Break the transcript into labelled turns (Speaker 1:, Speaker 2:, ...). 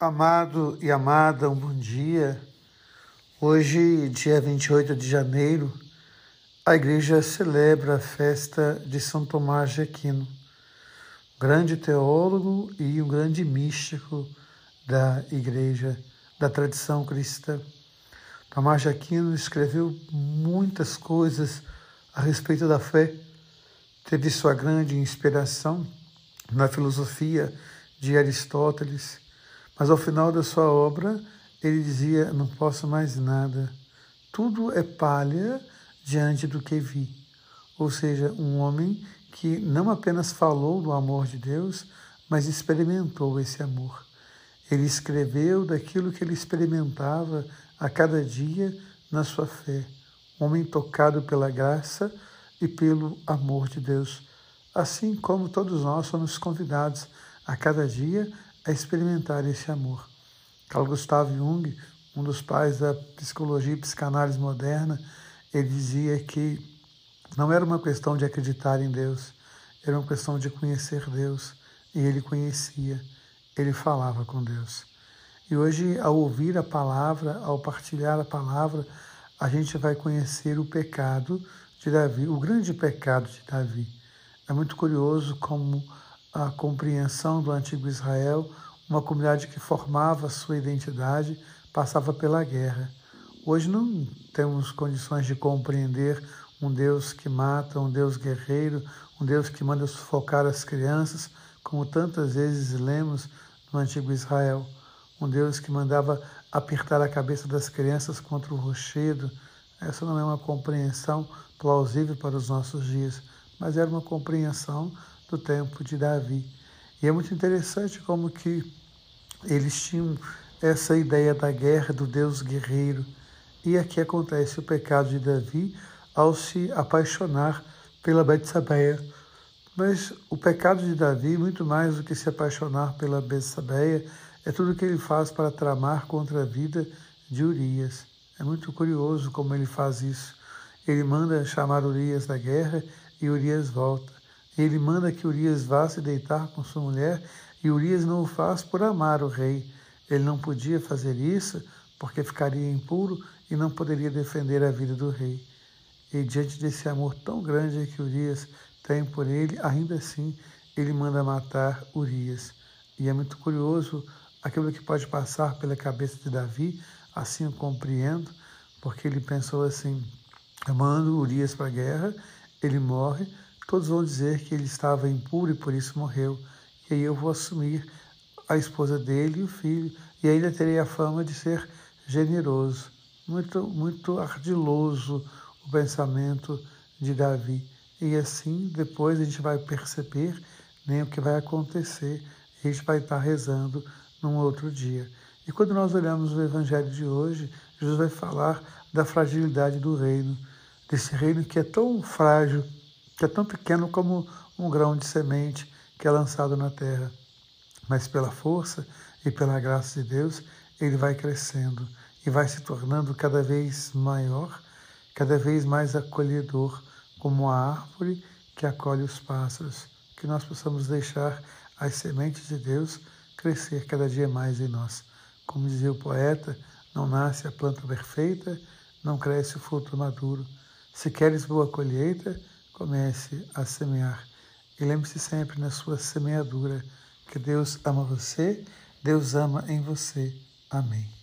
Speaker 1: Amado e amada, um bom dia. Hoje, dia 28 de janeiro, a igreja celebra a festa de São Tomás de Aquino, grande teólogo e um grande místico da igreja, da tradição cristã. Tomás de Aquino escreveu muitas coisas a respeito da fé, teve sua grande inspiração na filosofia de Aristóteles mas ao final da sua obra, ele dizia: Não posso mais nada, tudo é palha diante do que vi. Ou seja, um homem que não apenas falou do amor de Deus, mas experimentou esse amor. Ele escreveu daquilo que ele experimentava a cada dia na sua fé. Um homem tocado pela graça e pelo amor de Deus. Assim como todos nós somos convidados a cada dia a experimentar esse amor. Carl Gustav Jung, um dos pais da psicologia e psicanálise moderna, ele dizia que não era uma questão de acreditar em Deus, era uma questão de conhecer Deus. E ele conhecia, ele falava com Deus. E hoje, ao ouvir a palavra, ao partilhar a palavra, a gente vai conhecer o pecado de Davi, o grande pecado de Davi. É muito curioso como a compreensão do antigo Israel, uma comunidade que formava sua identidade, passava pela guerra. Hoje não temos condições de compreender um Deus que mata, um Deus guerreiro, um Deus que manda sufocar as crianças, como tantas vezes lemos no antigo Israel. Um Deus que mandava apertar a cabeça das crianças contra o rochedo. Essa não é uma compreensão plausível para os nossos dias, mas era uma compreensão do tempo de Davi. E é muito interessante como que eles tinham essa ideia da guerra, do Deus guerreiro. E aqui acontece o pecado de Davi ao se apaixonar pela Betsabeia. Mas o pecado de Davi, muito mais do que se apaixonar pela Betsabeia, é tudo que ele faz para tramar contra a vida de Urias. É muito curioso como ele faz isso. Ele manda chamar Urias da guerra e Urias volta. Ele manda que Urias vá se deitar com sua mulher e Urias não o faz por amar o rei. Ele não podia fazer isso porque ficaria impuro e não poderia defender a vida do rei. E diante desse amor tão grande que Urias tem por ele, ainda assim ele manda matar Urias. E é muito curioso aquilo que pode passar pela cabeça de Davi, assim eu compreendo, porque ele pensou assim: eu mando Urias para a guerra, ele morre, todos vão dizer que ele estava impuro e por isso morreu. E aí eu vou assumir a esposa dele e o filho, e ainda terei a fama de ser generoso. Muito, muito ardiloso o pensamento de Davi. E assim, depois a gente vai perceber nem o que vai acontecer, a gente vai estar rezando num outro dia. E quando nós olhamos o Evangelho de hoje, Jesus vai falar da fragilidade do reino, desse reino que é tão frágil que é tão pequeno como um grão de semente que é lançado na terra. Mas pela força e pela graça de Deus, ele vai crescendo e vai se tornando cada vez maior, cada vez mais acolhedor, como a árvore que acolhe os pássaros. Que nós possamos deixar as sementes de Deus crescer cada dia mais em nós. Como dizia o poeta, não nasce a planta perfeita, não cresce o fruto maduro. Se queres boa colheita, comece a semear. E lembre-se sempre na sua semeadura que Deus ama você, Deus ama em você. Amém.